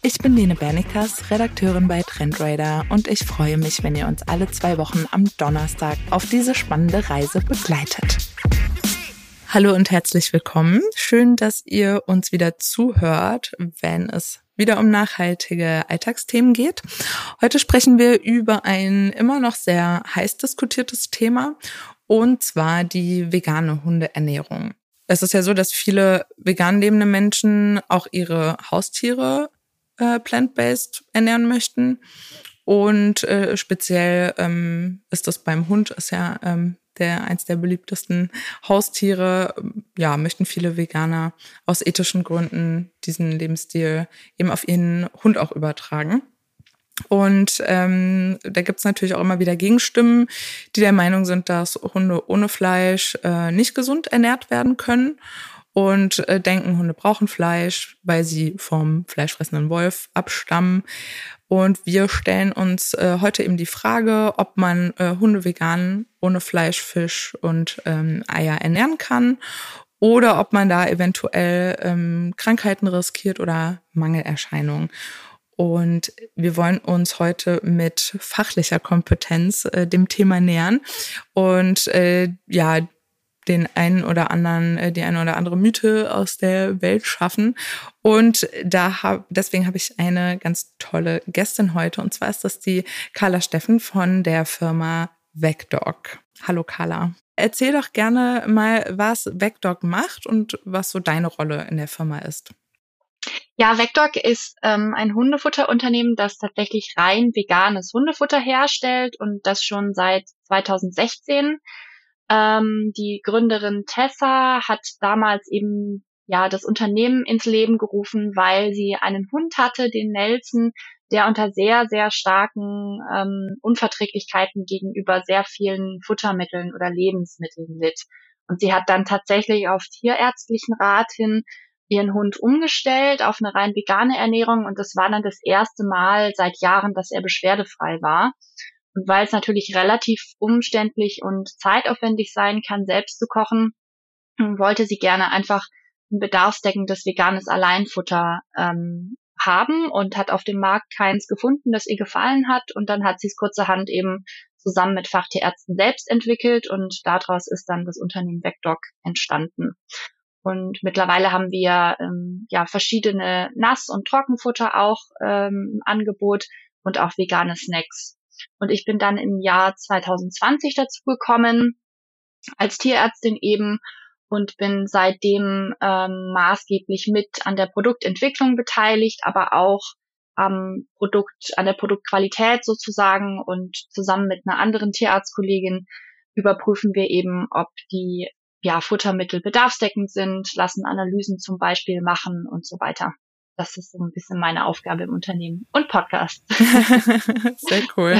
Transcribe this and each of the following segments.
Ich bin Lene Bernikas, Redakteurin bei Trendradar und ich freue mich, wenn ihr uns alle zwei Wochen am Donnerstag auf diese spannende Reise begleitet. Hallo und herzlich willkommen. Schön, dass ihr uns wieder zuhört, wenn es wieder um nachhaltige Alltagsthemen geht. Heute sprechen wir über ein immer noch sehr heiß diskutiertes Thema und zwar die vegane Hundeernährung. Es ist ja so, dass viele vegan lebende Menschen auch ihre Haustiere äh, plant-based ernähren möchten. Und äh, speziell ähm, ist das beim Hund, ist ja ähm, der eins der beliebtesten Haustiere. Ja, möchten viele Veganer aus ethischen Gründen diesen Lebensstil eben auf ihren Hund auch übertragen. Und ähm, da gibt's natürlich auch immer wieder Gegenstimmen, die der Meinung sind, dass Hunde ohne Fleisch äh, nicht gesund ernährt werden können und äh, denken, Hunde brauchen Fleisch, weil sie vom fleischfressenden Wolf abstammen. Und wir stellen uns äh, heute eben die Frage, ob man äh, Hunde vegan ohne Fleisch, Fisch und ähm, Eier ernähren kann oder ob man da eventuell ähm, Krankheiten riskiert oder Mangelerscheinungen. Und wir wollen uns heute mit fachlicher Kompetenz äh, dem Thema nähern und äh, ja den einen oder anderen, äh, die eine oder andere Mythe aus der Welt schaffen. Und da hab, deswegen habe ich eine ganz tolle Gästin heute. Und zwar ist das die Carla Steffen von der Firma Vecdog. Hallo Carla. Erzähl doch gerne mal, was Vecdog macht und was so deine Rolle in der Firma ist. Ja, Vecdog ist ähm, ein Hundefutterunternehmen, das tatsächlich rein veganes Hundefutter herstellt und das schon seit 2016. Ähm, die Gründerin Tessa hat damals eben ja das Unternehmen ins Leben gerufen, weil sie einen Hund hatte, den Nelson, der unter sehr, sehr starken ähm, Unverträglichkeiten gegenüber sehr vielen Futtermitteln oder Lebensmitteln litt. Und sie hat dann tatsächlich auf tierärztlichen Rat hin ihren Hund umgestellt auf eine rein vegane Ernährung und das war dann das erste Mal seit Jahren, dass er beschwerdefrei war. Und weil es natürlich relativ umständlich und zeitaufwendig sein kann, selbst zu kochen, wollte sie gerne einfach ein bedarfsdeckendes veganes Alleinfutter ähm, haben und hat auf dem Markt keins gefunden, das ihr gefallen hat. Und dann hat sie es kurzerhand eben zusammen mit Fachtierärzten selbst entwickelt und daraus ist dann das Unternehmen Vecdoc entstanden. Und mittlerweile haben wir ähm, ja verschiedene Nass- und Trockenfutter auch ähm, im Angebot und auch vegane Snacks. Und ich bin dann im Jahr 2020 dazu gekommen, als Tierärztin eben und bin seitdem ähm, maßgeblich mit an der Produktentwicklung beteiligt, aber auch am Produkt, an der Produktqualität sozusagen. Und zusammen mit einer anderen Tierarztkollegin überprüfen wir eben, ob die ja, Futtermittel bedarfsdeckend sind, lassen Analysen zum Beispiel machen und so weiter das ist so ein bisschen meine Aufgabe im Unternehmen und Podcast. Sehr cool.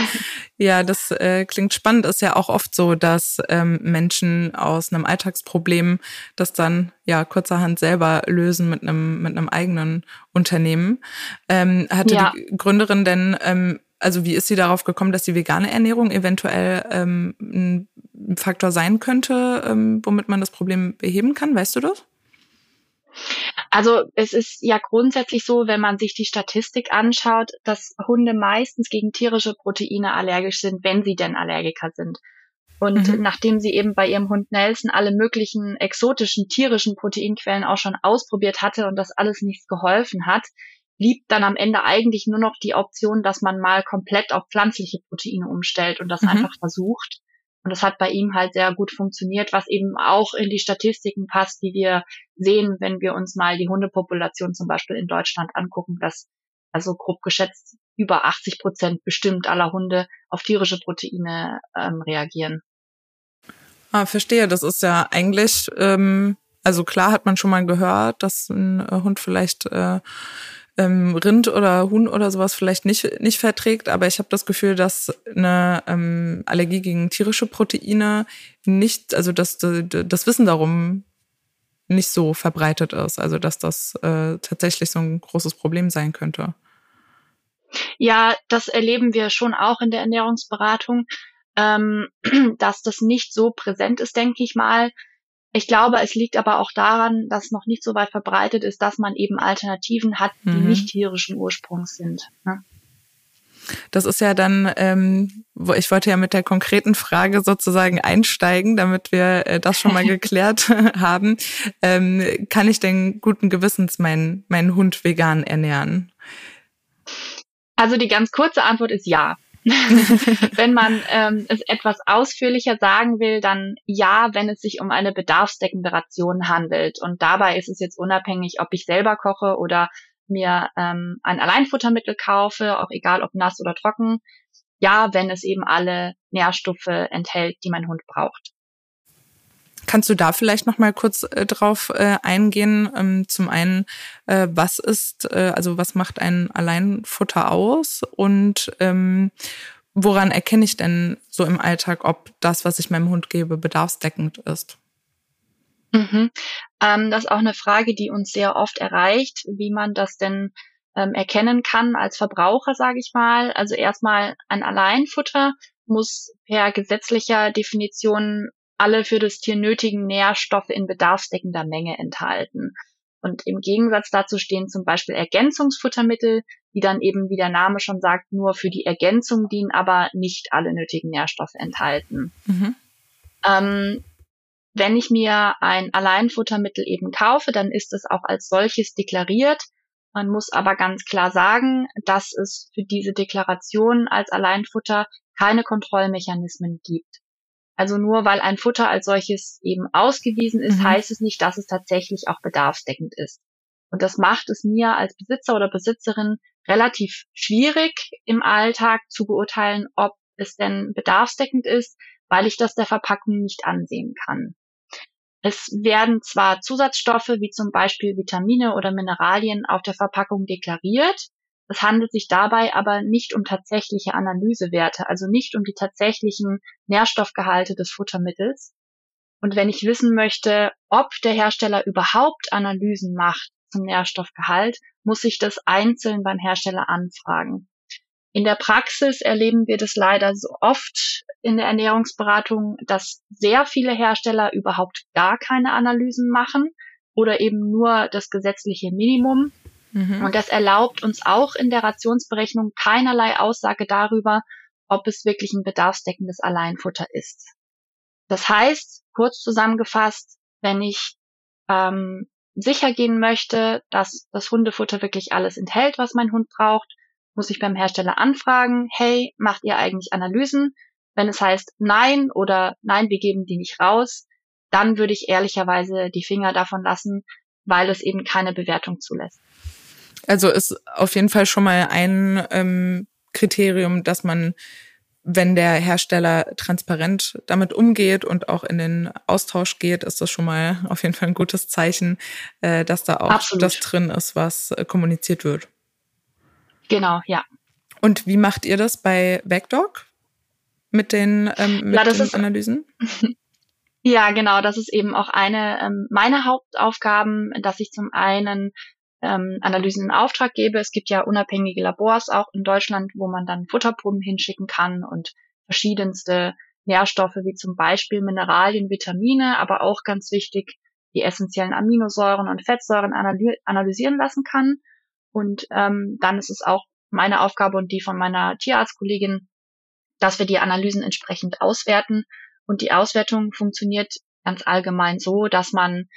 Ja, das äh, klingt spannend. Ist ja auch oft so, dass ähm, Menschen aus einem Alltagsproblem das dann ja kurzerhand selber lösen mit einem mit einem eigenen Unternehmen. Ähm, hatte ja. die Gründerin denn ähm, also wie ist sie darauf gekommen, dass die vegane Ernährung eventuell ähm, ein Faktor sein könnte, ähm, womit man das Problem beheben kann? Weißt du das? Also es ist ja grundsätzlich so, wenn man sich die Statistik anschaut, dass Hunde meistens gegen tierische Proteine allergisch sind, wenn sie denn Allergiker sind. Und mhm. nachdem sie eben bei ihrem Hund Nelson alle möglichen exotischen tierischen Proteinquellen auch schon ausprobiert hatte und das alles nichts geholfen hat, blieb dann am Ende eigentlich nur noch die Option, dass man mal komplett auf pflanzliche Proteine umstellt und das mhm. einfach versucht. Und das hat bei ihm halt sehr gut funktioniert, was eben auch in die Statistiken passt, die wir sehen, wenn wir uns mal die Hundepopulation zum Beispiel in Deutschland angucken, dass also grob geschätzt über 80 Prozent bestimmt aller Hunde auf tierische Proteine ähm, reagieren. Ah, verstehe. Das ist ja eigentlich, ähm, also klar hat man schon mal gehört, dass ein äh, Hund vielleicht äh, ähm, Rind oder Huhn oder sowas vielleicht nicht, nicht verträgt, aber ich habe das Gefühl, dass eine ähm, Allergie gegen tierische Proteine nicht, also dass das Wissen darum nicht so verbreitet ist, also dass das äh, tatsächlich so ein großes Problem sein könnte. Ja, das erleben wir schon auch in der Ernährungsberatung, ähm, dass das nicht so präsent ist, denke ich mal. Ich glaube, es liegt aber auch daran, dass noch nicht so weit verbreitet ist, dass man eben Alternativen hat, die mhm. nicht tierischen Ursprungs sind. Ne? Das ist ja dann, ähm, wo ich wollte ja mit der konkreten Frage sozusagen einsteigen, damit wir äh, das schon mal geklärt haben. Ähm, kann ich denn guten Gewissens meinen meinen Hund vegan ernähren? Also die ganz kurze Antwort ist ja. wenn man ähm, es etwas ausführlicher sagen will, dann ja, wenn es sich um eine bedarfsdeckende Ration handelt. Und dabei ist es jetzt unabhängig, ob ich selber koche oder mir ähm, ein Alleinfuttermittel kaufe, auch egal ob nass oder trocken. Ja, wenn es eben alle Nährstoffe enthält, die mein Hund braucht. Kannst du da vielleicht noch mal kurz äh, drauf äh, eingehen? Ähm, zum einen, äh, was ist, äh, also was macht ein Alleinfutter aus und ähm, woran erkenne ich denn so im Alltag, ob das, was ich meinem Hund gebe, bedarfsdeckend ist? Mhm. Ähm, das ist auch eine Frage, die uns sehr oft erreicht, wie man das denn ähm, erkennen kann als Verbraucher, sage ich mal. Also erstmal ein Alleinfutter muss per gesetzlicher Definition alle für das Tier nötigen Nährstoffe in bedarfsdeckender Menge enthalten. Und im Gegensatz dazu stehen zum Beispiel Ergänzungsfuttermittel, die dann eben, wie der Name schon sagt, nur für die Ergänzung dienen, aber nicht alle nötigen Nährstoffe enthalten. Mhm. Ähm, wenn ich mir ein Alleinfuttermittel eben kaufe, dann ist es auch als solches deklariert. Man muss aber ganz klar sagen, dass es für diese Deklaration als Alleinfutter keine Kontrollmechanismen gibt. Also nur weil ein Futter als solches eben ausgewiesen ist, mhm. heißt es nicht, dass es tatsächlich auch bedarfsdeckend ist. Und das macht es mir als Besitzer oder Besitzerin relativ schwierig im Alltag zu beurteilen, ob es denn bedarfsdeckend ist, weil ich das der Verpackung nicht ansehen kann. Es werden zwar Zusatzstoffe wie zum Beispiel Vitamine oder Mineralien auf der Verpackung deklariert, es handelt sich dabei aber nicht um tatsächliche Analysewerte, also nicht um die tatsächlichen Nährstoffgehalte des Futtermittels. Und wenn ich wissen möchte, ob der Hersteller überhaupt Analysen macht zum Nährstoffgehalt, muss ich das einzeln beim Hersteller anfragen. In der Praxis erleben wir das leider so oft in der Ernährungsberatung, dass sehr viele Hersteller überhaupt gar keine Analysen machen oder eben nur das gesetzliche Minimum Mhm. Und das erlaubt uns auch in der Rationsberechnung keinerlei Aussage darüber, ob es wirklich ein bedarfsdeckendes Alleinfutter ist. Das heißt, kurz zusammengefasst, wenn ich ähm, sicher gehen möchte, dass das Hundefutter wirklich alles enthält, was mein Hund braucht, muss ich beim Hersteller anfragen, hey, macht ihr eigentlich Analysen? Wenn es heißt nein oder nein, wir geben die nicht raus, dann würde ich ehrlicherweise die Finger davon lassen, weil es eben keine Bewertung zulässt. Also ist auf jeden Fall schon mal ein ähm, Kriterium, dass man, wenn der Hersteller transparent damit umgeht und auch in den Austausch geht, ist das schon mal auf jeden Fall ein gutes Zeichen, äh, dass da auch Absolut. das drin ist, was äh, kommuniziert wird. Genau, ja. Und wie macht ihr das bei Backdog mit den, ähm, mit ja, den ist, Analysen? Ja, genau. Das ist eben auch eine ähm, meiner Hauptaufgaben, dass ich zum einen ähm, Analysen in Auftrag gebe. Es gibt ja unabhängige Labors auch in Deutschland, wo man dann Futterproben hinschicken kann und verschiedenste Nährstoffe wie zum Beispiel Mineralien, Vitamine, aber auch ganz wichtig die essentiellen Aminosäuren und Fettsäuren analysieren lassen kann. Und ähm, dann ist es auch meine Aufgabe und die von meiner Tierarztkollegin, dass wir die Analysen entsprechend auswerten. Und die Auswertung funktioniert ganz allgemein so, dass man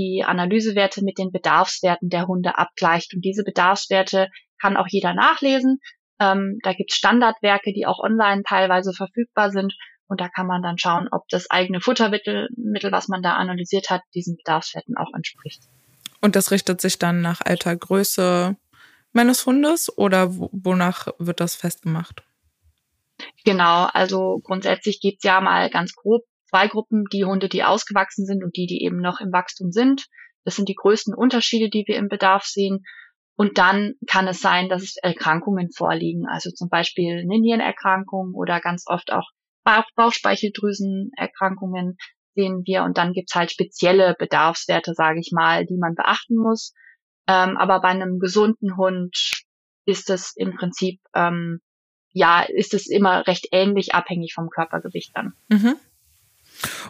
die Analysewerte mit den Bedarfswerten der Hunde abgleicht. Und diese Bedarfswerte kann auch jeder nachlesen. Ähm, da gibt es Standardwerke, die auch online teilweise verfügbar sind. Und da kann man dann schauen, ob das eigene Futtermittel, Mittel, was man da analysiert hat, diesen Bedarfswerten auch entspricht. Und das richtet sich dann nach alter Größe meines Hundes oder wonach wird das festgemacht? Genau, also grundsätzlich gibt's ja mal ganz grob zwei Gruppen, die Hunde, die ausgewachsen sind und die, die eben noch im Wachstum sind. Das sind die größten Unterschiede, die wir im Bedarf sehen. Und dann kann es sein, dass Erkrankungen vorliegen, also zum Beispiel eine oder ganz oft auch Bauch Bauchspeicheldrüsenerkrankungen sehen wir. Und dann gibt's halt spezielle Bedarfswerte, sage ich mal, die man beachten muss. Ähm, aber bei einem gesunden Hund ist es im Prinzip, ähm, ja, ist es immer recht ähnlich abhängig vom Körpergewicht dann. Mhm.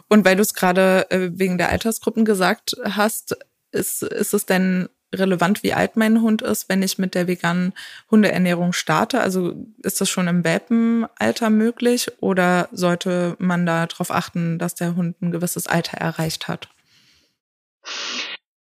Und weil du es gerade äh, wegen der Altersgruppen gesagt hast, ist, ist es denn relevant, wie alt mein Hund ist, wenn ich mit der veganen Hundeernährung starte? Also ist das schon im Welpenalter möglich oder sollte man da darauf achten, dass der Hund ein gewisses Alter erreicht hat?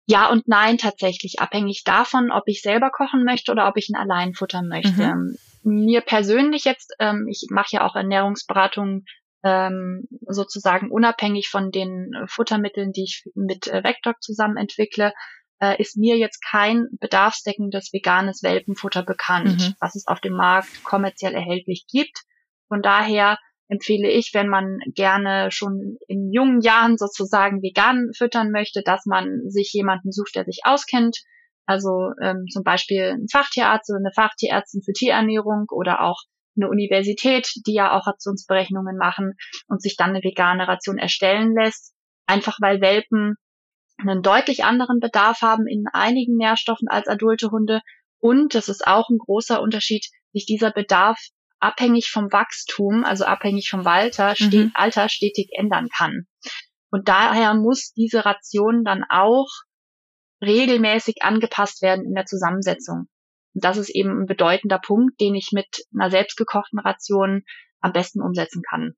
Ja und nein tatsächlich, abhängig davon, ob ich selber kochen möchte oder ob ich ihn allein futtern möchte. Mhm. Mir persönlich jetzt, ähm, ich mache ja auch Ernährungsberatung ähm, sozusagen unabhängig von den Futtermitteln, die ich mit äh, Vector zusammen entwickle, äh, ist mir jetzt kein bedarfsdeckendes veganes Welpenfutter bekannt, mhm. was es auf dem Markt kommerziell erhältlich gibt. Von daher empfehle ich, wenn man gerne schon in jungen Jahren sozusagen vegan füttern möchte, dass man sich jemanden sucht, der sich auskennt. Also ähm, zum Beispiel ein Fachtierarzt oder eine Fachtierärztin für Tierernährung oder auch eine Universität, die ja auch Rationsberechnungen machen und sich dann eine vegane Ration erstellen lässt. Einfach weil Welpen einen deutlich anderen Bedarf haben in einigen Nährstoffen als adulte Hunde. Und das ist auch ein großer Unterschied, sich dieser Bedarf abhängig vom Wachstum, also abhängig vom Alter, mhm. Alter stetig ändern kann. Und daher muss diese Ration dann auch regelmäßig angepasst werden in der Zusammensetzung. Und das ist eben ein bedeutender Punkt, den ich mit einer selbstgekochten Ration am besten umsetzen kann.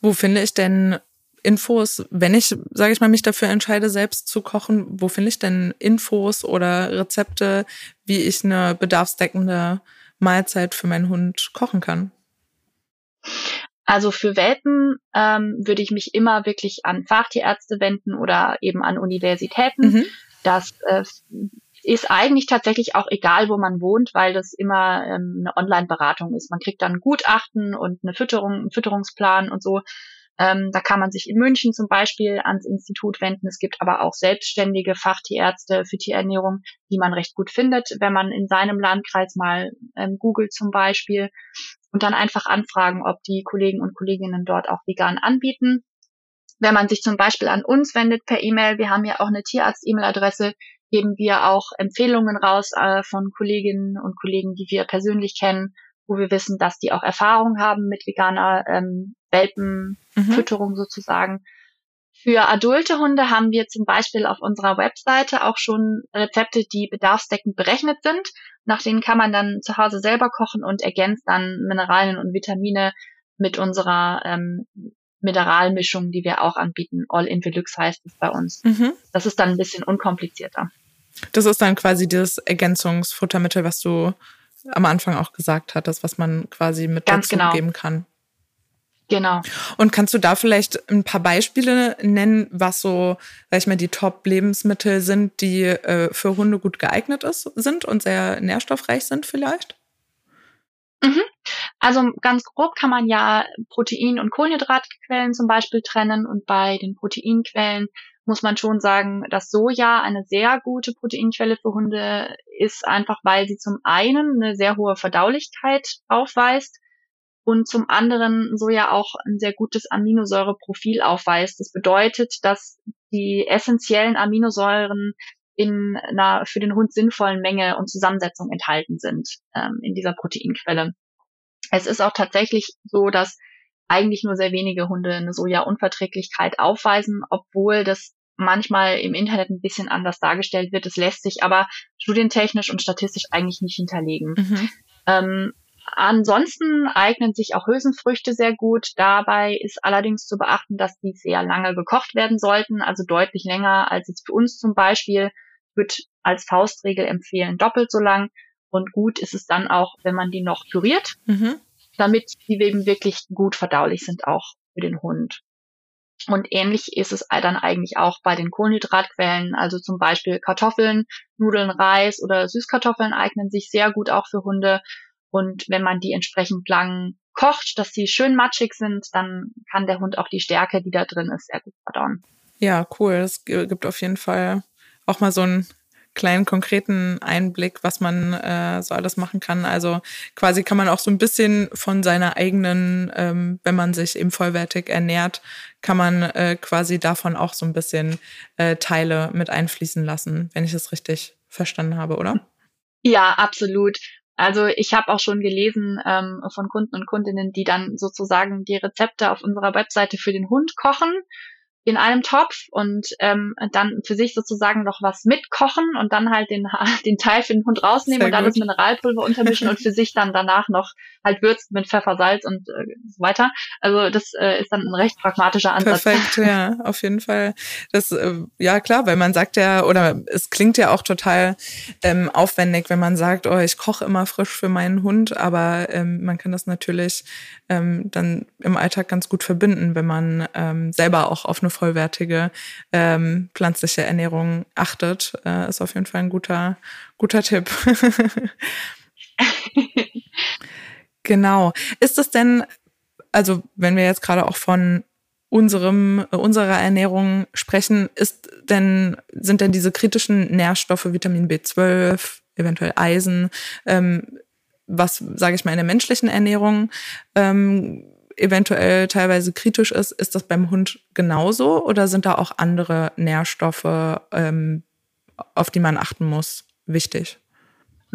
Wo finde ich denn Infos, wenn ich, sage ich mal, mich dafür entscheide, selbst zu kochen, wo finde ich denn Infos oder Rezepte, wie ich eine bedarfsdeckende Mahlzeit für meinen Hund kochen kann? Also für Welpen ähm, würde ich mich immer wirklich an Fachtierärzte wenden oder eben an Universitäten. Mhm. Das äh, ist eigentlich tatsächlich auch egal, wo man wohnt, weil das immer ähm, eine Online-Beratung ist. Man kriegt dann Gutachten und eine Fütterung, einen Fütterungsplan und so. Ähm, da kann man sich in München zum Beispiel ans Institut wenden. Es gibt aber auch selbstständige Fachtierärzte für Tierernährung, die man recht gut findet, wenn man in seinem Landkreis mal ähm, googelt zum Beispiel und dann einfach anfragen, ob die Kollegen und Kolleginnen dort auch vegan anbieten. Wenn man sich zum Beispiel an uns wendet per E-Mail, wir haben ja auch eine Tierarzt-E-Mail-Adresse, geben wir auch Empfehlungen raus äh, von Kolleginnen und Kollegen, die wir persönlich kennen wo wir wissen, dass die auch Erfahrung haben mit veganer ähm, Welpenfütterung mhm. sozusagen. Für adulte Hunde haben wir zum Beispiel auf unserer Webseite auch schon Rezepte, die bedarfsdeckend berechnet sind. Nach denen kann man dann zu Hause selber kochen und ergänzt dann Mineralien und Vitamine mit unserer ähm, Mineralmischung, die wir auch anbieten. All in Deluxe heißt es bei uns. Mhm. Das ist dann ein bisschen unkomplizierter. Das ist dann quasi das Ergänzungsfuttermittel, was du am Anfang auch gesagt hattest, was man quasi mit Ganz dazu genau. geben kann. Genau. Und kannst du da vielleicht ein paar Beispiele nennen, was so, sag ich mal, die Top-Lebensmittel sind, die äh, für Hunde gut geeignet ist, sind und sehr nährstoffreich sind vielleicht? Mhm. Also ganz grob kann man ja Protein- und Kohlenhydratquellen zum Beispiel trennen und bei den Proteinquellen muss man schon sagen, dass Soja eine sehr gute Proteinquelle für Hunde ist, einfach weil sie zum einen eine sehr hohe Verdaulichkeit aufweist und zum anderen Soja auch ein sehr gutes Aminosäureprofil aufweist. Das bedeutet, dass die essentiellen Aminosäuren in einer für den Hund sinnvollen Menge und Zusammensetzung enthalten sind ähm, in dieser Proteinquelle. Es ist auch tatsächlich so, dass eigentlich nur sehr wenige Hunde eine Soja-Unverträglichkeit aufweisen, obwohl das manchmal im Internet ein bisschen anders dargestellt wird. Es lässt sich aber studientechnisch und statistisch eigentlich nicht hinterlegen. Mhm. Ähm, ansonsten eignen sich auch Hülsenfrüchte sehr gut. Dabei ist allerdings zu beachten, dass die sehr lange gekocht werden sollten, also deutlich länger als jetzt für uns zum Beispiel. Ich würde als Faustregel empfehlen, doppelt so lang. Und gut ist es dann auch, wenn man die noch püriert, mhm. damit die eben wirklich gut verdaulich sind, auch für den Hund. Und ähnlich ist es dann eigentlich auch bei den Kohlenhydratquellen, also zum Beispiel Kartoffeln, Nudeln, Reis oder Süßkartoffeln eignen sich sehr gut auch für Hunde. Und wenn man die entsprechend lang kocht, dass sie schön matschig sind, dann kann der Hund auch die Stärke, die da drin ist, sehr gut verdauen. Ja, cool. Es gibt auf jeden Fall auch mal so ein kleinen konkreten Einblick, was man äh, so alles machen kann. Also quasi kann man auch so ein bisschen von seiner eigenen, ähm, wenn man sich eben vollwertig ernährt, kann man äh, quasi davon auch so ein bisschen äh, Teile mit einfließen lassen, wenn ich es richtig verstanden habe, oder? Ja, absolut. Also ich habe auch schon gelesen ähm, von Kunden und Kundinnen, die dann sozusagen die Rezepte auf unserer Webseite für den Hund kochen in einem Topf und ähm, dann für sich sozusagen noch was mitkochen und dann halt den, den Teil für den Hund rausnehmen Sehr und dann gut. das Mineralpulver untermischen und für sich dann danach noch halt würzen mit Pfeffer, Salz und äh, so weiter. Also das äh, ist dann ein recht pragmatischer Ansatz. Perfekt, ja, auf jeden Fall. Das, äh, ja klar, weil man sagt ja, oder es klingt ja auch total ähm, aufwendig, wenn man sagt, oh, ich koche immer frisch für meinen Hund, aber ähm, man kann das natürlich ähm, dann im Alltag ganz gut verbinden, wenn man ähm, selber auch auf eine vollwertige ähm, pflanzliche Ernährung achtet, äh, ist auf jeden Fall ein guter, guter Tipp. genau. Ist es denn, also wenn wir jetzt gerade auch von unserem, unserer Ernährung sprechen, ist denn, sind denn diese kritischen Nährstoffe, Vitamin B12, eventuell Eisen, ähm, was, sage ich mal, in der menschlichen Ernährung ähm, eventuell teilweise kritisch ist, ist das beim Hund genauso oder sind da auch andere Nährstoffe, ähm, auf die man achten muss, wichtig?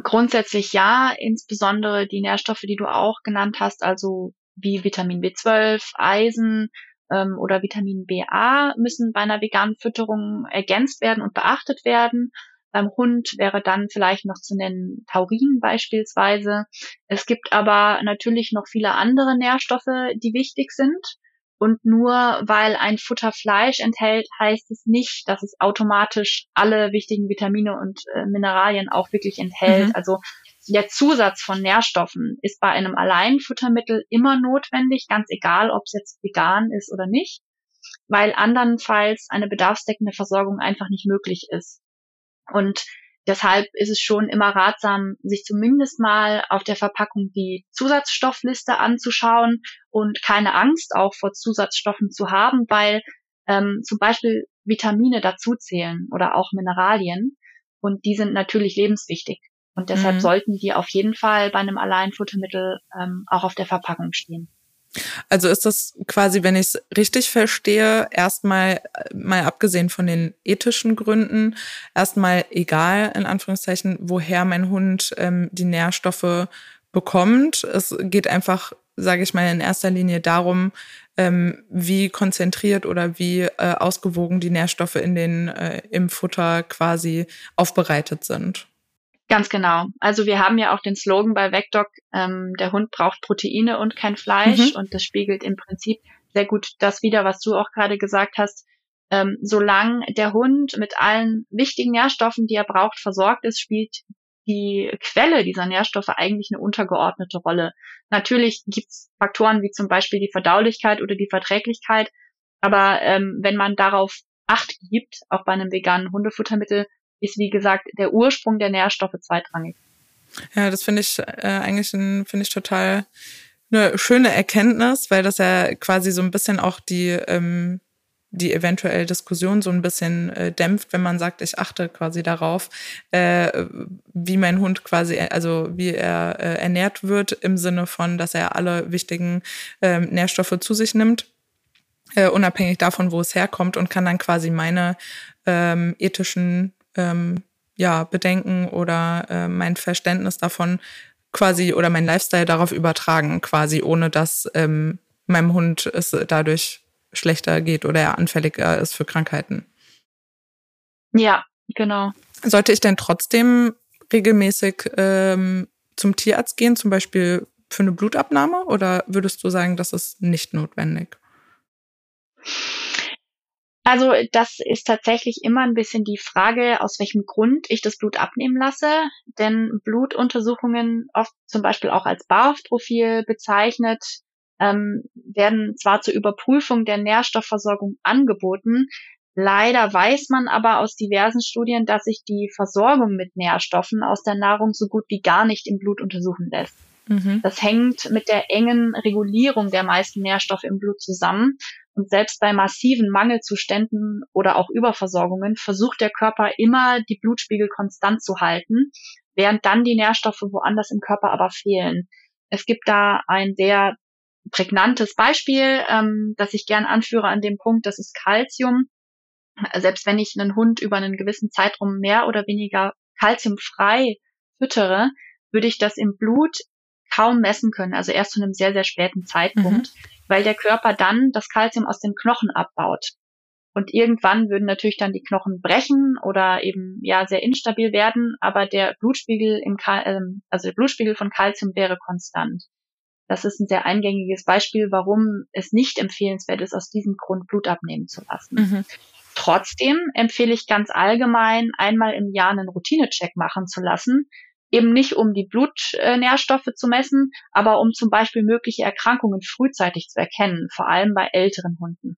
Grundsätzlich ja, insbesondere die Nährstoffe, die du auch genannt hast, also wie Vitamin B12, Eisen ähm, oder Vitamin BA müssen bei einer veganen Fütterung ergänzt werden und beachtet werden. Beim Hund wäre dann vielleicht noch zu nennen Taurin beispielsweise. Es gibt aber natürlich noch viele andere Nährstoffe, die wichtig sind. Und nur weil ein Futter Fleisch enthält, heißt es nicht, dass es automatisch alle wichtigen Vitamine und äh, Mineralien auch wirklich enthält. Mhm. Also der Zusatz von Nährstoffen ist bei einem Alleinfuttermittel immer notwendig, ganz egal, ob es jetzt vegan ist oder nicht, weil andernfalls eine bedarfsdeckende Versorgung einfach nicht möglich ist. Und deshalb ist es schon immer ratsam, sich zumindest mal auf der Verpackung die Zusatzstoffliste anzuschauen und keine Angst auch vor Zusatzstoffen zu haben, weil ähm, zum Beispiel Vitamine dazuzählen oder auch Mineralien. Und die sind natürlich lebenswichtig. Und deshalb mhm. sollten die auf jeden Fall bei einem Alleinfuttermittel ähm, auch auf der Verpackung stehen. Also ist das quasi, wenn ich es richtig verstehe, erstmal mal abgesehen von den ethischen Gründen, erstmal egal in Anführungszeichen, woher mein Hund ähm, die Nährstoffe bekommt. Es geht einfach, sage ich mal, in erster Linie darum, ähm, wie konzentriert oder wie äh, ausgewogen die Nährstoffe in den äh, im Futter quasi aufbereitet sind. Ganz genau. Also wir haben ja auch den Slogan bei VecDoc, ähm, der Hund braucht Proteine und kein Fleisch. Mhm. Und das spiegelt im Prinzip sehr gut das wieder, was du auch gerade gesagt hast. Ähm, solange der Hund mit allen wichtigen Nährstoffen, die er braucht, versorgt ist, spielt die Quelle dieser Nährstoffe eigentlich eine untergeordnete Rolle. Natürlich gibt es Faktoren wie zum Beispiel die Verdaulichkeit oder die Verträglichkeit, aber ähm, wenn man darauf Acht gibt, auch bei einem veganen Hundefuttermittel, ist, wie gesagt, der Ursprung der Nährstoffe zweitrangig. Ja, das finde ich äh, eigentlich finde ich total eine schöne Erkenntnis, weil das ja quasi so ein bisschen auch die ähm, die eventuell Diskussion so ein bisschen äh, dämpft, wenn man sagt, ich achte quasi darauf, äh, wie mein Hund quasi, also wie er äh, ernährt wird, im Sinne von, dass er alle wichtigen äh, Nährstoffe zu sich nimmt, äh, unabhängig davon, wo es herkommt und kann dann quasi meine ähm, ethischen ähm, ja, Bedenken oder äh, mein Verständnis davon quasi oder mein Lifestyle darauf übertragen, quasi, ohne dass ähm, meinem Hund es dadurch schlechter geht oder er anfälliger ist für Krankheiten. Ja, genau. Sollte ich denn trotzdem regelmäßig ähm, zum Tierarzt gehen, zum Beispiel für eine Blutabnahme, oder würdest du sagen, das ist nicht notwendig? Also das ist tatsächlich immer ein bisschen die Frage, aus welchem Grund ich das Blut abnehmen lasse. Denn Blutuntersuchungen, oft zum Beispiel auch als BARF-Profil bezeichnet, ähm, werden zwar zur Überprüfung der Nährstoffversorgung angeboten, leider weiß man aber aus diversen Studien, dass sich die Versorgung mit Nährstoffen aus der Nahrung so gut wie gar nicht im Blut untersuchen lässt. Mhm. Das hängt mit der engen Regulierung der meisten Nährstoffe im Blut zusammen. Und selbst bei massiven Mangelzuständen oder auch Überversorgungen versucht der Körper immer, die Blutspiegel konstant zu halten, während dann die Nährstoffe woanders im Körper aber fehlen. Es gibt da ein sehr prägnantes Beispiel, ähm, das ich gern anführe an dem Punkt, das ist Calcium. Selbst wenn ich einen Hund über einen gewissen Zeitraum mehr oder weniger calciumfrei füttere, würde ich das im Blut kaum messen können, also erst zu einem sehr, sehr späten Zeitpunkt, mhm. weil der Körper dann das Calcium aus den Knochen abbaut. Und irgendwann würden natürlich dann die Knochen brechen oder eben ja sehr instabil werden, aber der Blutspiegel im Kal ähm, also der Blutspiegel von Calcium wäre konstant. Das ist ein sehr eingängiges Beispiel, warum es nicht empfehlenswert ist, aus diesem Grund Blut abnehmen zu lassen. Mhm. Trotzdem empfehle ich ganz allgemein, einmal im Jahr einen Routinecheck machen zu lassen, eben nicht um die Blutnährstoffe zu messen, aber um zum Beispiel mögliche Erkrankungen frühzeitig zu erkennen, vor allem bei älteren Hunden.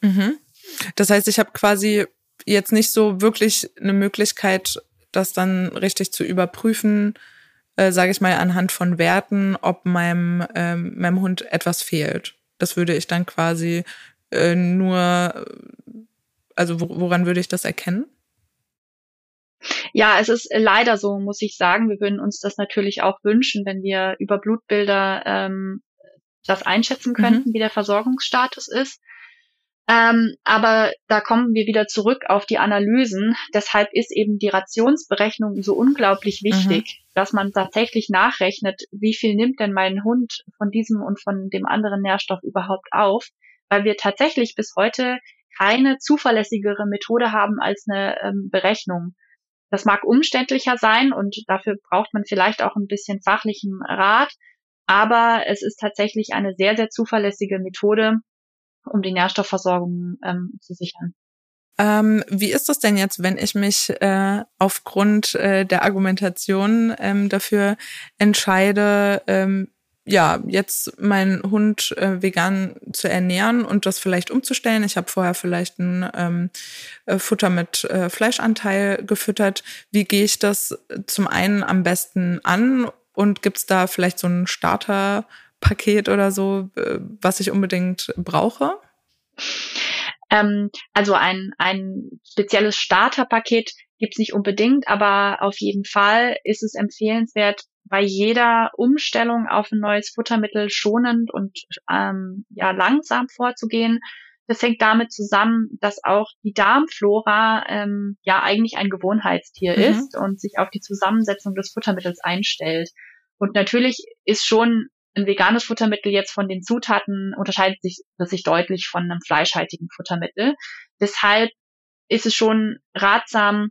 Mhm. Das heißt, ich habe quasi jetzt nicht so wirklich eine Möglichkeit, das dann richtig zu überprüfen, äh, sage ich mal, anhand von Werten, ob meinem, ähm, meinem Hund etwas fehlt. Das würde ich dann quasi äh, nur, also woran würde ich das erkennen? Ja, es ist leider so, muss ich sagen. Wir würden uns das natürlich auch wünschen, wenn wir über Blutbilder ähm, das einschätzen mhm. könnten, mhm. wie der Versorgungsstatus ist. Ähm, aber da kommen wir wieder zurück auf die Analysen. Deshalb ist eben die Rationsberechnung so unglaublich mhm. wichtig, mhm. dass man tatsächlich nachrechnet, wie viel nimmt denn mein Hund von diesem und von dem anderen Nährstoff überhaupt auf, weil wir tatsächlich bis heute keine zuverlässigere Methode haben als eine ähm, Berechnung. Das mag umständlicher sein und dafür braucht man vielleicht auch ein bisschen fachlichen Rat, aber es ist tatsächlich eine sehr, sehr zuverlässige Methode, um die Nährstoffversorgung ähm, zu sichern. Ähm, wie ist das denn jetzt, wenn ich mich äh, aufgrund äh, der Argumentation ähm, dafür entscheide, ähm, ja, jetzt meinen Hund äh, vegan zu ernähren und das vielleicht umzustellen. Ich habe vorher vielleicht ein ähm, äh, Futter mit äh, Fleischanteil gefüttert. Wie gehe ich das zum einen am besten an und gibt es da vielleicht so ein Starterpaket oder so, äh, was ich unbedingt brauche? Ähm, also ein, ein spezielles Starterpaket gibt's nicht unbedingt, aber auf jeden Fall ist es empfehlenswert, bei jeder Umstellung auf ein neues Futtermittel schonend und ähm, ja langsam vorzugehen. Das hängt damit zusammen, dass auch die Darmflora ähm, ja eigentlich ein Gewohnheitstier mhm. ist und sich auf die Zusammensetzung des Futtermittels einstellt. Und natürlich ist schon ein veganes Futtermittel jetzt von den Zutaten unterscheidet sich das sich deutlich von einem fleischhaltigen Futtermittel. Deshalb ist es schon ratsam,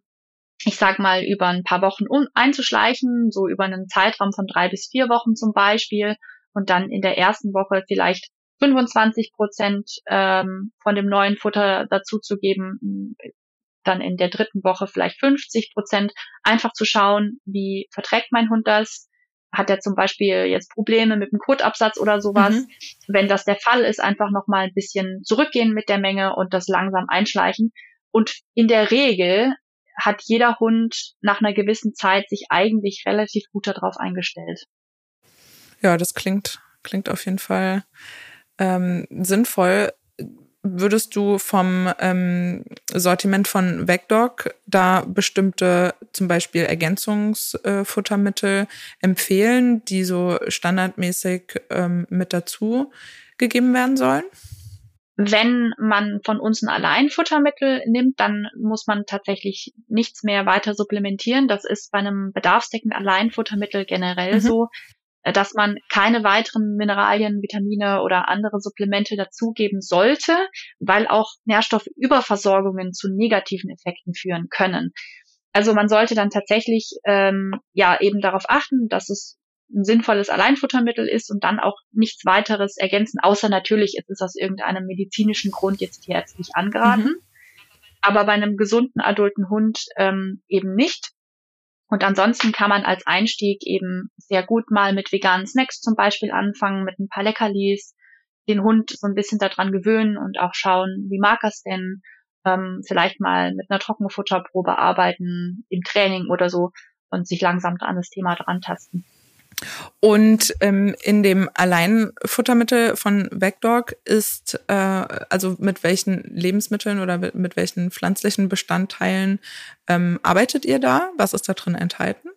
ich sag mal, über ein paar Wochen um, einzuschleichen, so über einen Zeitraum von drei bis vier Wochen zum Beispiel und dann in der ersten Woche vielleicht 25 Prozent ähm, von dem neuen Futter dazuzugeben, dann in der dritten Woche vielleicht 50 Prozent, einfach zu schauen, wie verträgt mein Hund das, hat er zum Beispiel jetzt Probleme mit dem Kotabsatz oder sowas. Mhm. Wenn das der Fall ist, einfach nochmal ein bisschen zurückgehen mit der Menge und das langsam einschleichen. Und in der Regel hat jeder Hund nach einer gewissen Zeit sich eigentlich relativ gut darauf eingestellt. Ja, das klingt, klingt auf jeden Fall ähm, sinnvoll. Würdest du vom ähm, Sortiment von Vecdog da bestimmte zum Beispiel Ergänzungsfuttermittel äh, empfehlen, die so standardmäßig ähm, mit dazu gegeben werden sollen? Wenn man von uns ein Alleinfuttermittel nimmt, dann muss man tatsächlich nichts mehr weiter supplementieren. Das ist bei einem bedarfsdeckenden Alleinfuttermittel generell mhm. so, äh, dass man keine weiteren Mineralien, Vitamine oder andere Supplemente dazugeben sollte, weil auch Nährstoffüberversorgungen zu negativen Effekten führen können. Also man sollte dann tatsächlich ähm, ja eben darauf achten, dass es ein sinnvolles Alleinfuttermittel ist und dann auch nichts weiteres ergänzen, außer natürlich ist es aus irgendeinem medizinischen Grund jetzt tierärztlich angeraten. Mhm. Aber bei einem gesunden adulten Hund ähm, eben nicht. Und ansonsten kann man als Einstieg eben sehr gut mal mit veganen Snacks zum Beispiel anfangen, mit ein paar Leckerlis, den Hund so ein bisschen daran gewöhnen und auch schauen, wie mag er es denn, ähm, vielleicht mal mit einer Trockenfutterprobe arbeiten im Training oder so und sich langsam an das Thema dran tasten. Und ähm, in dem Alleinfuttermittel von Vecdog ist, äh, also mit welchen Lebensmitteln oder mit welchen pflanzlichen Bestandteilen ähm, arbeitet ihr da? Was ist da drin enthalten?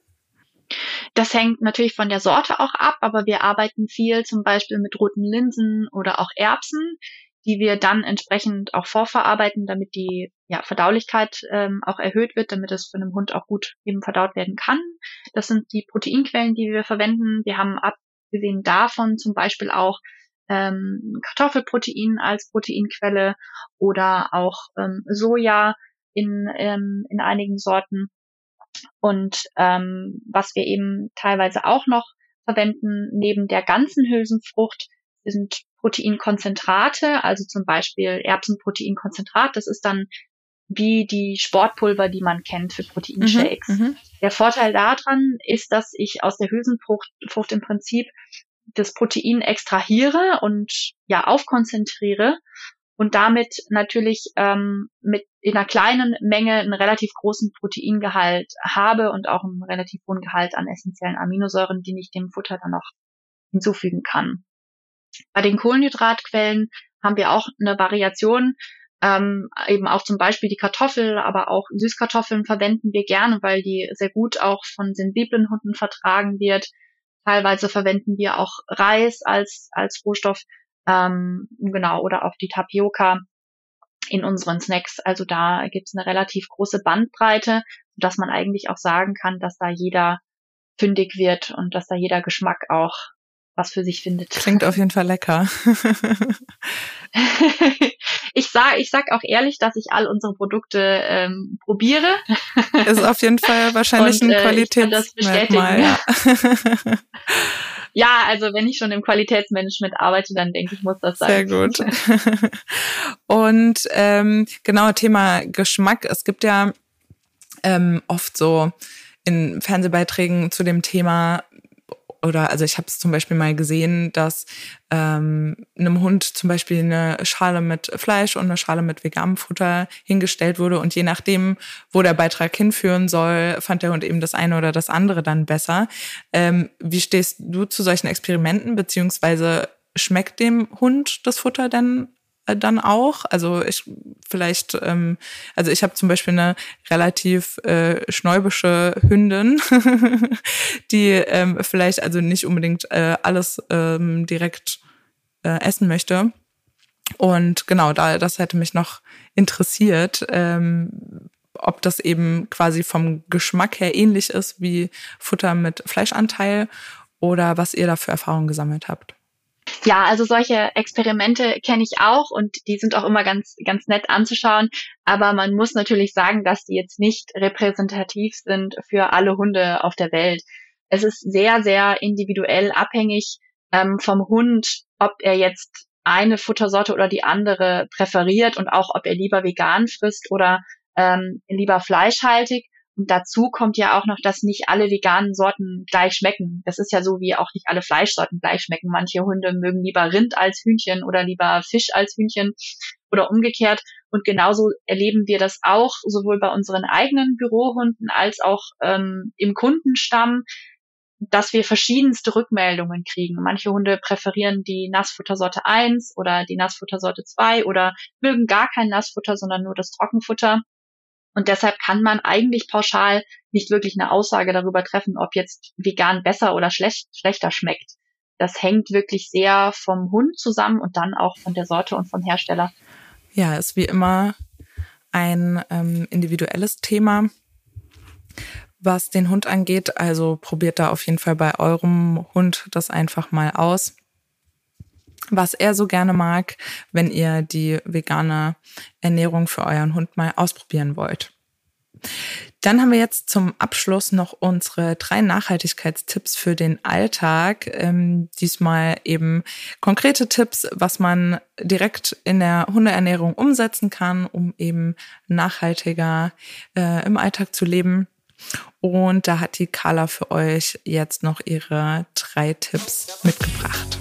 Das hängt natürlich von der Sorte auch ab, aber wir arbeiten viel zum Beispiel mit roten Linsen oder auch Erbsen, die wir dann entsprechend auch vorverarbeiten, damit die ja, Verdaulichkeit ähm, auch erhöht wird, damit es von einem Hund auch gut eben verdaut werden kann. Das sind die Proteinquellen, die wir verwenden. Wir haben abgesehen davon zum Beispiel auch ähm, Kartoffelprotein als Proteinquelle oder auch ähm, Soja in, ähm, in einigen Sorten. Und ähm, was wir eben teilweise auch noch verwenden, neben der ganzen Hülsenfrucht, sind Proteinkonzentrate, also zum Beispiel Erbsenproteinkonzentrat. Das ist dann wie die Sportpulver, die man kennt für Proteinshakes. Mhm, mhm, der Vorteil daran ist, dass ich aus der Hülsenfrucht Frucht im Prinzip das Protein extrahiere und ja aufkonzentriere und damit natürlich ähm, mit in einer kleinen Menge einen relativ großen Proteingehalt habe und auch einen relativ hohen Gehalt an essentiellen Aminosäuren, die ich dem Futter dann noch hinzufügen kann. Bei den Kohlenhydratquellen haben wir auch eine Variation. Ähm, eben auch zum Beispiel die Kartoffel, aber auch Süßkartoffeln verwenden wir gerne, weil die sehr gut auch von sensiblen Hunden vertragen wird. Teilweise verwenden wir auch Reis als, als Rohstoff ähm, genau, oder auch die Tapioca in unseren Snacks. Also da gibt es eine relativ große Bandbreite, dass man eigentlich auch sagen kann, dass da jeder fündig wird und dass da jeder Geschmack auch was für sich findet. Klingt auf jeden Fall lecker. ich sag, ich sag auch ehrlich, dass ich all unsere Produkte ähm, probiere. Ist auf jeden Fall wahrscheinlich und, ein Qualitätsmerkmal. Äh, ja. Ja, also wenn ich schon im Qualitätsmanagement arbeite, dann denke ich, muss das sein. Sehr gut. Und ähm, genau, Thema Geschmack. Es gibt ja ähm, oft so in Fernsehbeiträgen zu dem Thema oder also ich habe es zum Beispiel mal gesehen, dass ähm, einem Hund zum Beispiel eine Schale mit Fleisch und eine Schale mit veganem Futter hingestellt wurde und je nachdem, wo der Beitrag hinführen soll, fand der Hund eben das eine oder das andere dann besser. Ähm, wie stehst du zu solchen Experimenten beziehungsweise schmeckt dem Hund das Futter denn dann auch. Also ich vielleicht, ähm, also ich habe zum Beispiel eine relativ äh, schnäubische Hündin, die ähm, vielleicht also nicht unbedingt äh, alles ähm, direkt äh, essen möchte. Und genau, da das hätte mich noch interessiert, ähm, ob das eben quasi vom Geschmack her ähnlich ist wie Futter mit Fleischanteil oder was ihr da für Erfahrungen gesammelt habt. Ja, also solche Experimente kenne ich auch und die sind auch immer ganz, ganz nett anzuschauen. Aber man muss natürlich sagen, dass die jetzt nicht repräsentativ sind für alle Hunde auf der Welt. Es ist sehr, sehr individuell abhängig ähm, vom Hund, ob er jetzt eine Futtersorte oder die andere präferiert und auch ob er lieber vegan frisst oder ähm, lieber fleischhaltig. Und dazu kommt ja auch noch, dass nicht alle veganen Sorten gleich schmecken. Das ist ja so, wie auch nicht alle Fleischsorten gleich schmecken. Manche Hunde mögen lieber Rind als Hühnchen oder lieber Fisch als Hühnchen oder umgekehrt. Und genauso erleben wir das auch sowohl bei unseren eigenen Bürohunden als auch ähm, im Kundenstamm, dass wir verschiedenste Rückmeldungen kriegen. Manche Hunde präferieren die Nassfuttersorte 1 oder die Nassfuttersorte 2 oder mögen gar kein Nassfutter, sondern nur das Trockenfutter. Und deshalb kann man eigentlich pauschal nicht wirklich eine Aussage darüber treffen, ob jetzt vegan besser oder schlecht, schlechter schmeckt. Das hängt wirklich sehr vom Hund zusammen und dann auch von der Sorte und vom Hersteller. Ja, ist wie immer ein ähm, individuelles Thema, was den Hund angeht. Also probiert da auf jeden Fall bei eurem Hund das einfach mal aus was er so gerne mag, wenn ihr die vegane Ernährung für euren Hund mal ausprobieren wollt. Dann haben wir jetzt zum Abschluss noch unsere drei Nachhaltigkeitstipps für den Alltag. Ähm, diesmal eben konkrete Tipps, was man direkt in der Hundeernährung umsetzen kann, um eben nachhaltiger äh, im Alltag zu leben. Und da hat die Carla für euch jetzt noch ihre drei Tipps mitgebracht.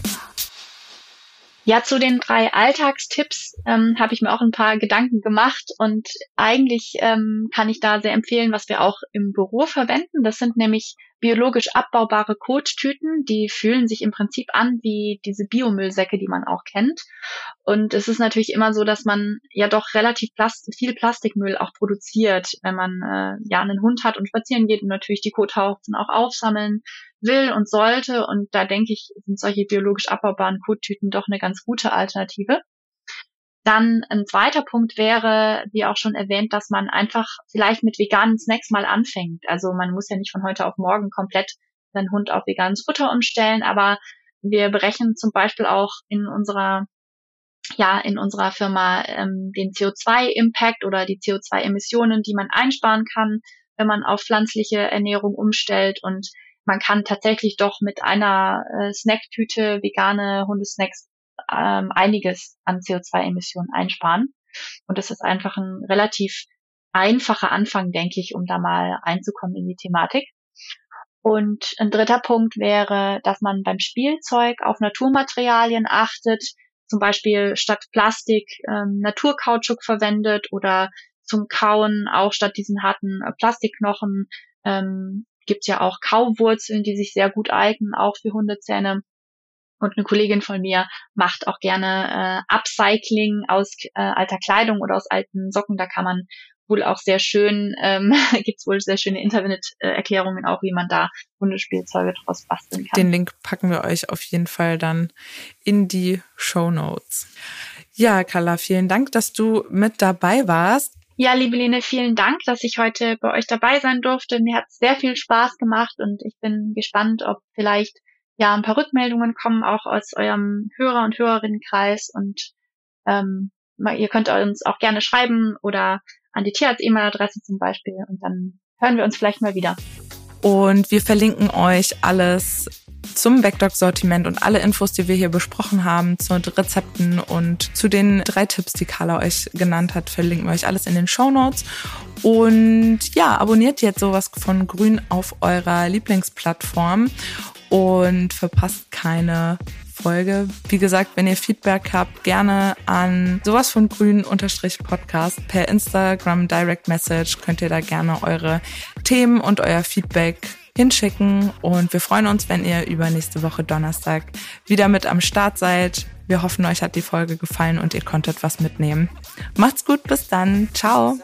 Ja, zu den drei Alltagstipps ähm, habe ich mir auch ein paar Gedanken gemacht und eigentlich ähm, kann ich da sehr empfehlen, was wir auch im Büro verwenden. Das sind nämlich biologisch abbaubare Kottüten, die fühlen sich im Prinzip an wie diese Biomüllsäcke, die man auch kennt. Und es ist natürlich immer so, dass man ja doch relativ Plast viel Plastikmüll auch produziert, wenn man äh, ja einen Hund hat und spazieren geht und natürlich die Kothaufen auch aufsammeln will und sollte. Und da denke ich, sind solche biologisch abbaubaren Kottüten doch eine ganz gute Alternative. Dann ein zweiter Punkt wäre, wie auch schon erwähnt, dass man einfach vielleicht mit veganen Snacks mal anfängt. Also man muss ja nicht von heute auf morgen komplett seinen Hund auf veganes Futter umstellen, aber wir berechnen zum Beispiel auch in unserer ja in unserer Firma ähm, den CO2-Impact oder die CO2-Emissionen, die man einsparen kann, wenn man auf pflanzliche Ernährung umstellt und man kann tatsächlich doch mit einer äh, Snacktüte vegane Hundesnacks ähm, einiges an CO2-Emissionen einsparen. Und das ist einfach ein relativ einfacher Anfang, denke ich, um da mal einzukommen in die Thematik. Und ein dritter Punkt wäre, dass man beim Spielzeug auf Naturmaterialien achtet, zum Beispiel statt Plastik ähm, Naturkautschuk verwendet oder zum Kauen auch statt diesen harten äh, Plastikknochen ähm, gibt ja auch Kauwurzeln, die sich sehr gut eignen, auch für Hundezähne. Und eine Kollegin von mir macht auch gerne äh, Upcycling aus äh, alter Kleidung oder aus alten Socken. Da kann man wohl auch sehr schön, ähm, gibt wohl sehr schöne Internet-Erklärungen auch, wie man da Hundespielzeuge draus basteln kann. Den Link packen wir euch auf jeden Fall dann in die Show Notes. Ja, Carla, vielen Dank, dass du mit dabei warst. Ja, liebe Lene, vielen Dank, dass ich heute bei euch dabei sein durfte. Mir hat sehr viel Spaß gemacht und ich bin gespannt, ob vielleicht ja ein paar Rückmeldungen kommen, auch aus eurem Hörer- und Hörerinnenkreis. Und ähm, ihr könnt uns auch gerne schreiben oder an die Tierarzt-E-Mail-Adresse zum Beispiel. Und dann hören wir uns vielleicht mal wieder. Und wir verlinken euch alles zum Backdog-Sortiment und alle Infos, die wir hier besprochen haben, zu Rezepten und zu den drei Tipps, die Carla euch genannt hat, verlinken wir euch alles in den Show Notes. Und ja, abonniert jetzt sowas von Grün auf eurer Lieblingsplattform und verpasst keine Folge. Wie gesagt, wenn ihr Feedback habt, gerne an sowas von grün unterstrich Podcast per Instagram Direct Message könnt ihr da gerne eure Themen und euer Feedback hinschicken und wir freuen uns, wenn ihr übernächste Woche Donnerstag wieder mit am Start seid. Wir hoffen, euch hat die Folge gefallen und ihr konntet was mitnehmen. Macht's gut, bis dann. Ciao.